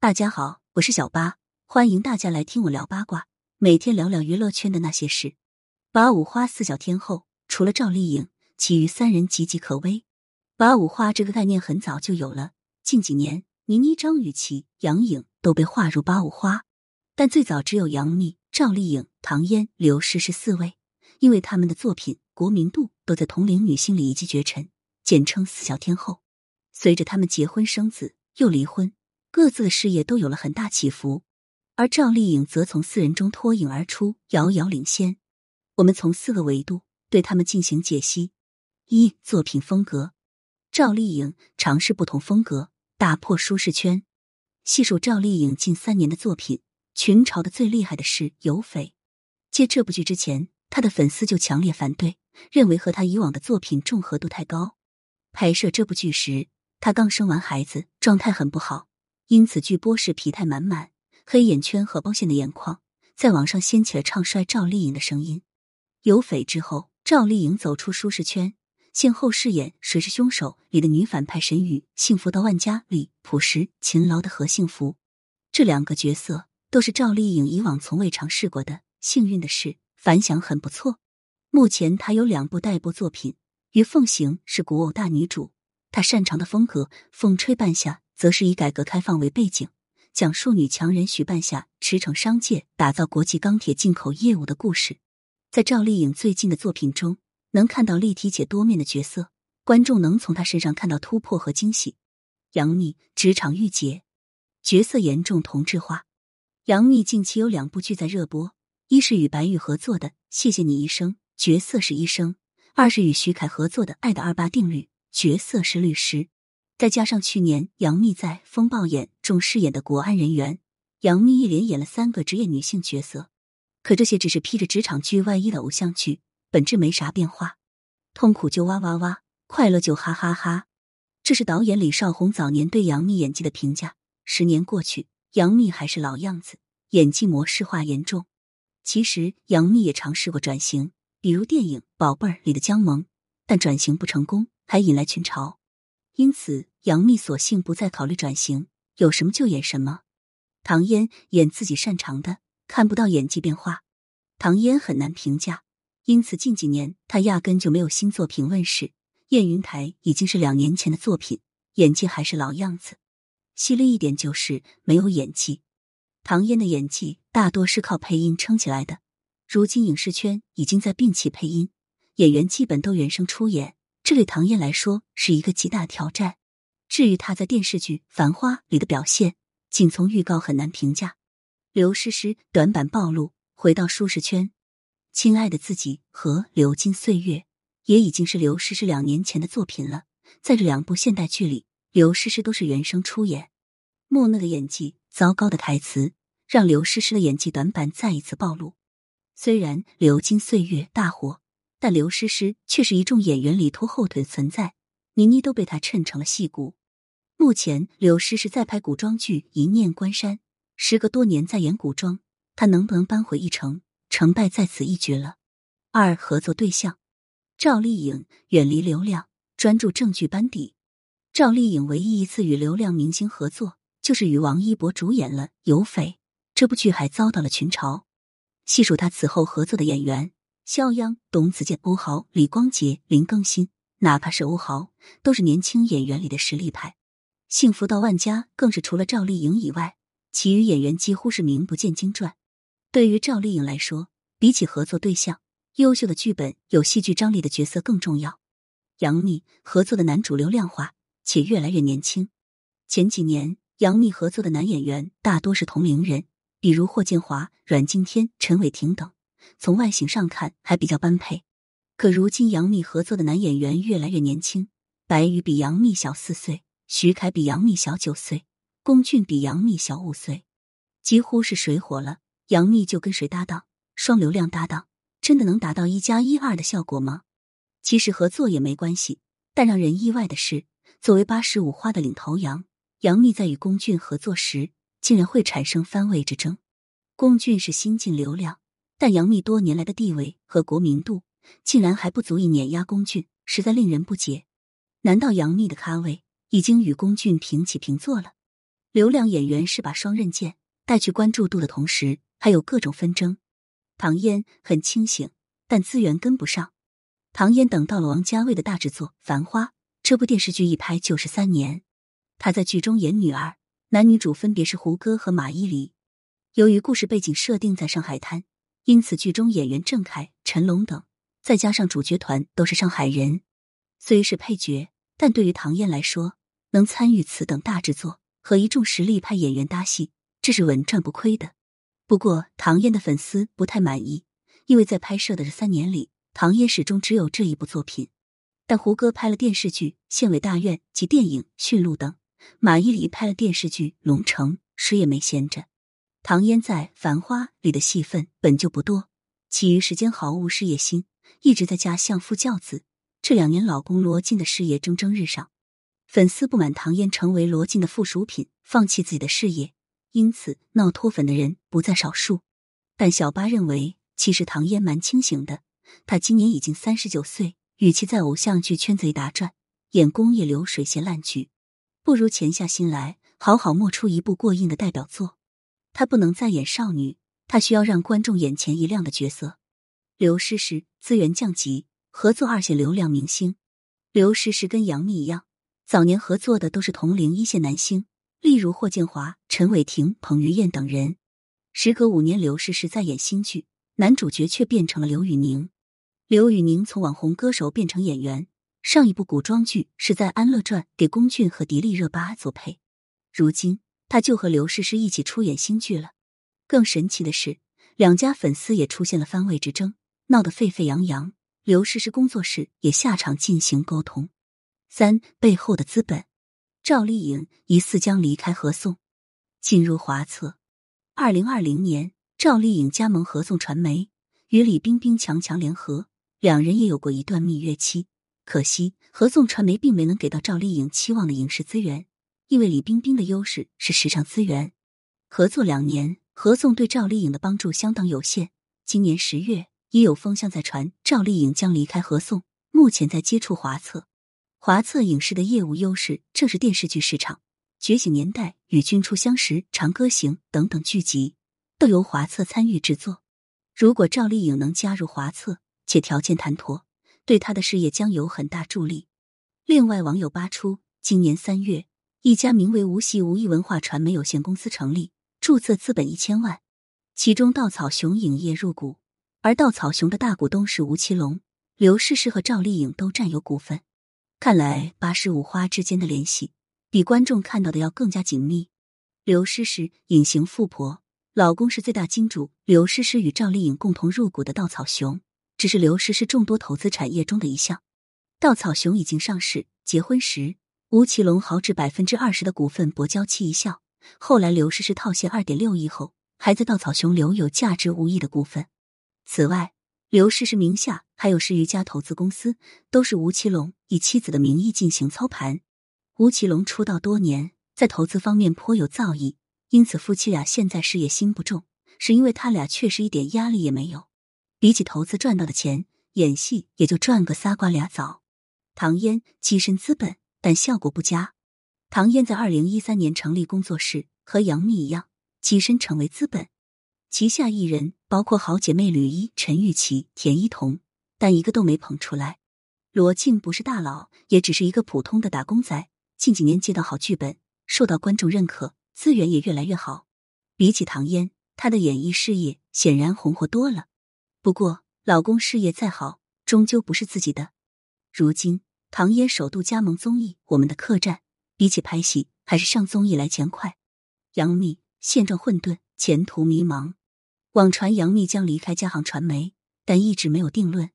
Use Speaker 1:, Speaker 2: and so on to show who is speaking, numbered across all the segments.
Speaker 1: 大家好，我是小八，欢迎大家来听我聊八卦，每天聊聊娱乐圈的那些事。八五花四小天后，除了赵丽颖，其余三人岌岌可危。八五花这个概念很早就有了，近几年倪妮、张雨绮、杨颖都被划入八五花，但最早只有杨幂、赵丽颖、唐嫣、刘诗诗四位，因为他们的作品国民度都在同龄女星里一骑绝尘，简称四小天后。随着他们结婚生子，又离婚。各自的事业都有了很大起伏，而赵丽颖则从四人中脱颖而出，遥遥领先。我们从四个维度对他们进行解析：一、作品风格。赵丽颖尝试不同风格，打破舒适圈。细数赵丽颖近三年的作品，群嘲的最厉害的是《有匪》。接这部剧之前，她的粉丝就强烈反对，认为和她以往的作品重合度太高。拍摄这部剧时，她刚生完孩子，状态很不好。因此，剧播时疲态满满、黑眼圈和凹陷的眼眶，在网上掀起了唱衰赵丽颖的声音。有匪之后，赵丽颖走出舒适圈，先后饰演《谁是凶手》里的女反派沈宇，《幸福到万家》里朴实勤劳的何幸福。这两个角色都是赵丽颖以往从未尝试过的。幸运的是，反响很不错。目前她有两部待播作品，《于凤行》是古偶大女主，她擅长的风格《风吹半夏》。则是以改革开放为背景，讲述女强人许半夏驰骋商界，打造国际钢铁进口业务的故事。在赵丽颖最近的作品中，能看到立体且多面的角色，观众能从她身上看到突破和惊喜。杨幂职场御姐，角色严重同质化。杨幂近期有两部剧在热播，一是与白玉合作的《谢谢你医生》，角色是医生；二是与徐凯合作的《爱的二八定律》，角色是律师。再加上去年杨幂在《风暴眼》中饰演的国安人员，杨幂一连演了三个职业女性角色。可这些只是披着职场剧外衣的偶像剧，本质没啥变化。痛苦就哇哇哇，快乐就哈哈哈。这是导演李少红早年对杨幂演技的评价。十年过去，杨幂还是老样子，演技模式化严重。其实杨幂也尝试过转型，比如电影《宝贝儿》里的姜萌，但转型不成功，还引来群嘲。因此，杨幂索性不再考虑转型，有什么就演什么。唐嫣演自己擅长的，看不到演技变化。唐嫣很难评价，因此近几年她压根就没有新作品问世。燕云台已经是两年前的作品，演技还是老样子。犀利一点就是没有演技。唐嫣的演技大多是靠配音撑起来的，如今影视圈已经在摒弃配音，演员基本都原声出演。这对唐嫣来说是一个极大挑战。至于她在电视剧《繁花》里的表现，仅从预告很难评价。刘诗诗短板暴露，回到舒适圈，《亲爱的自己》和《流金岁月》也已经是刘诗诗两年前的作品了。在这两部现代剧里，刘诗诗都是原声出演，木讷的演技、糟糕的台词，让刘诗诗的演技短板再一次暴露。虽然《流金岁月》大火。但刘诗诗却是一众演员里拖后腿的存在，倪妮都被她衬成了戏骨。目前刘诗诗在拍古装剧《一念关山》，时隔多年再演古装，她能不能扳回一城，成败在此一举了。二合作对象，赵丽颖远离流量，专注正剧班底。赵丽颖唯一一次与流量明星合作，就是与王一博主演了《有匪》这部剧，还遭到了群嘲。细数她此后合作的演员。肖央、董子健、欧豪、李光洁、林更新，哪怕是欧豪，都是年轻演员里的实力派。幸福到万家更是除了赵丽颖以外，其余演员几乎是名不见经传。对于赵丽颖来说，比起合作对象，优秀的剧本、有戏剧张力的角色更重要。杨幂合作的男主流量化且越来越年轻。前几年，杨幂合作的男演员大多是同龄人，比如霍建华、阮经天、陈伟霆等。从外形上看还比较般配，可如今杨幂合作的男演员越来越年轻，白宇比杨幂小四岁，徐凯比杨幂小九岁，龚俊比杨幂小五岁，几乎是谁火了，杨幂就跟谁搭档，双流量搭档真的能达到一加一二的效果吗？其实合作也没关系，但让人意外的是，作为八十五花的领头羊，杨幂在与龚俊合作时，竟然会产生番位之争。龚俊是新晋流量。但杨幂多年来的地位和国民度，竟然还不足以碾压龚俊，实在令人不解。难道杨幂的咖位已经与龚俊平起平坐了？流量演员是把双刃剑，带去关注度的同时，还有各种纷争。唐嫣很清醒，但资源跟不上。唐嫣等到了王家卫的大制作《繁花》，这部电视剧一拍就是三年。她在剧中演女儿，男女主分别是胡歌和马伊琍。由于故事背景设定在上海滩，因此剧中演员郑恺、陈龙等，再加上主角团都是上海人。虽是配角，但对于唐嫣来说，能参与此等大制作，和一众实力派演员搭戏，这是稳赚不亏的。不过，唐嫣的粉丝不太满意，因为在拍摄的这三年里，唐嫣始终只有这一部作品。但胡歌拍了电视剧《县委大院》及电影《驯鹿》等。马伊琍拍了电视剧《龙城》，谁也没闲着。唐嫣在《繁花》里的戏份本就不多，其余时间毫无事业心，一直在家相夫教子。这两年，老公罗晋的事业蒸蒸日上，粉丝不满唐嫣成为罗晋的附属品，放弃自己的事业，因此闹脱粉的人不在少数。但小八认为，其实唐嫣蛮清醒的。她今年已经三十九岁，与其在偶像剧圈子里打转，演工业流水线烂剧。不如潜下心来，好好磨出一部过硬的代表作。她不能再演少女，她需要让观众眼前一亮的角色。刘诗诗资源降级，合作二线流量明星。刘诗诗跟杨幂一样，早年合作的都是同龄一线男星，例如霍建华、陈伟霆、彭于晏等人。时隔五年，刘诗诗在演新剧，男主角却变成了刘宇宁。刘宇宁从网红歌手变成演员。上一部古装剧是在《安乐传》给龚俊和迪丽热巴做配，如今他就和刘诗诗一起出演新剧了。更神奇的是，两家粉丝也出现了番位之争，闹得沸沸扬扬。刘诗诗工作室也下场进行沟通。三背后的资本，赵丽颖疑似将离开合颂，进入华策。二零二零年，赵丽颖加盟合颂传媒，与李冰冰强强联合，两人也有过一段蜜月期。可惜，合纵传媒并没能给到赵丽颖期望的影视资源，因为李冰冰的优势是时尚资源。合作两年，合纵对赵丽颖的帮助相当有限。今年十月，也有风向在传，赵丽颖将离开合纵，目前在接触华策。华策影视的业务优势正是电视剧市场，《觉醒年代》《与君初相识》《长歌行》等等剧集都由华策参与制作。如果赵丽颖能加入华策，且条件谈妥。对她的事业将有很大助力。另外，网友扒出，今年三月，一家名为“无锡无艺文化传媒有限公司”成立，注册资本一千万，其中稻草熊影业入股，而稻草熊的大股东是吴奇隆、刘诗诗和赵丽颖都占有股份。看来八十五花之间的联系比观众看到的要更加紧密。刘诗诗隐形富婆，老公是最大金主刘诗诗与赵丽颖共同入股的稻草熊。只是刘诗诗众多投资产业中的一项。稻草熊已经上市，结婚时吴奇隆豪掷百分之二十的股份薄交期一笑。后来刘诗诗套现二点六亿后，还在稻草熊留有价值五亿的股份。此外，刘诗诗名下还有十余家投资公司，都是吴奇隆以妻子的名义进行操盘。吴奇隆出道多年，在投资方面颇有造诣，因此夫妻俩现在事业心不重，是因为他俩确实一点压力也没有。比起投资赚到的钱，演戏也就赚个仨瓜俩枣。唐嫣跻身资本，但效果不佳。唐嫣在二零一三年成立工作室，和杨幂一样跻身成为资本，旗下艺人包括好姐妹吕一、陈钰琪、田一彤，但一个都没捧出来。罗晋不是大佬，也只是一个普通的打工仔。近几年接到好剧本，受到观众认可，资源也越来越好。比起唐嫣，她的演艺事业显然红火多了。不过，老公事业再好，终究不是自己的。如今，唐嫣首度加盟综艺《我们的客栈》，比起拍戏，还是上综艺来钱快。杨幂现状混沌，前途迷茫。网传杨幂将离开嘉行传媒，但一直没有定论。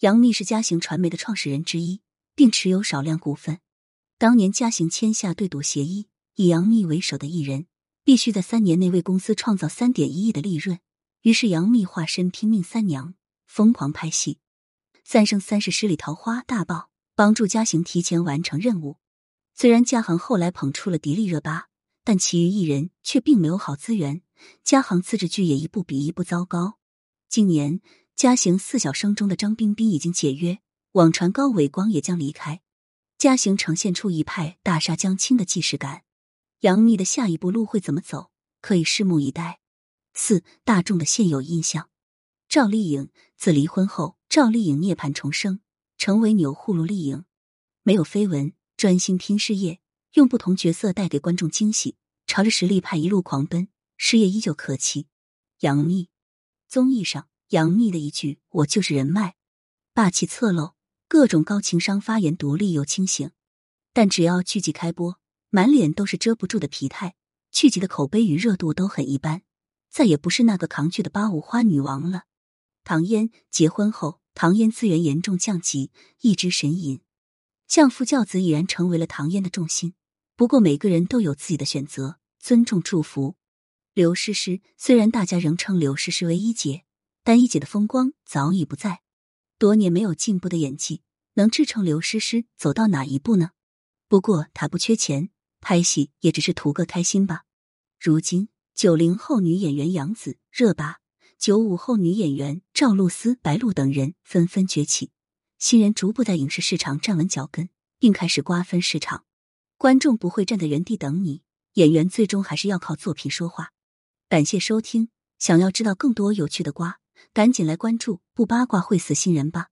Speaker 1: 杨幂是嘉行传媒的创始人之一，并持有少量股份。当年嘉行签下对赌协议，以杨幂为首的艺人必须在三年内为公司创造三点一亿的利润。于是，杨幂化身拼命三娘，疯狂拍戏，《三生三世十里桃花》大爆，帮助嘉行提前完成任务。虽然嘉行后来捧出了迪丽热巴，但其余艺人却并没有好资源，嘉行自制剧也一部比一部糟糕。今年，嘉行四小生中的张彬彬已经解约，网传高伟光也将离开，嘉行呈现出一派大厦将倾的既视感。杨幂的下一步路会怎么走，可以拭目以待。四大众的现有印象：赵丽颖自离婚后，赵丽颖涅槃重生，成为钮祜禄丽颖，没有绯闻，专心拼事业，用不同角色带给观众惊喜，朝着实力派一路狂奔，事业依旧可期。杨幂综艺上，杨幂的一句“我就是人脉”，霸气侧漏，各种高情商发言，独立又清醒。但只要剧集开播，满脸都是遮不住的疲态，剧集的口碑与热度都很一般，再也不是那个扛剧的八五花女王了。唐嫣结婚后，唐嫣资源严重降级，一直神隐，相夫教子已然成为了唐嫣的重心。不过每个人都有自己的选择，尊重祝福。刘诗诗虽然大家仍称刘诗诗为一姐，但一姐的风光早已不在，多年没有进步的演技能支撑刘诗诗走到哪一步呢？不过她不缺钱，拍戏也只是图个开心吧。如今九零后女演员杨紫热巴，九五后女演员赵露思、白鹿等人纷纷崛起，新人逐步在影视市场站稳脚跟，并开始瓜分市场。观众不会站在原地等你，演员最终还是要靠作品说话。感谢收听，想要知道更多有趣的瓜，赶紧来关注，不八卦会死新人吧。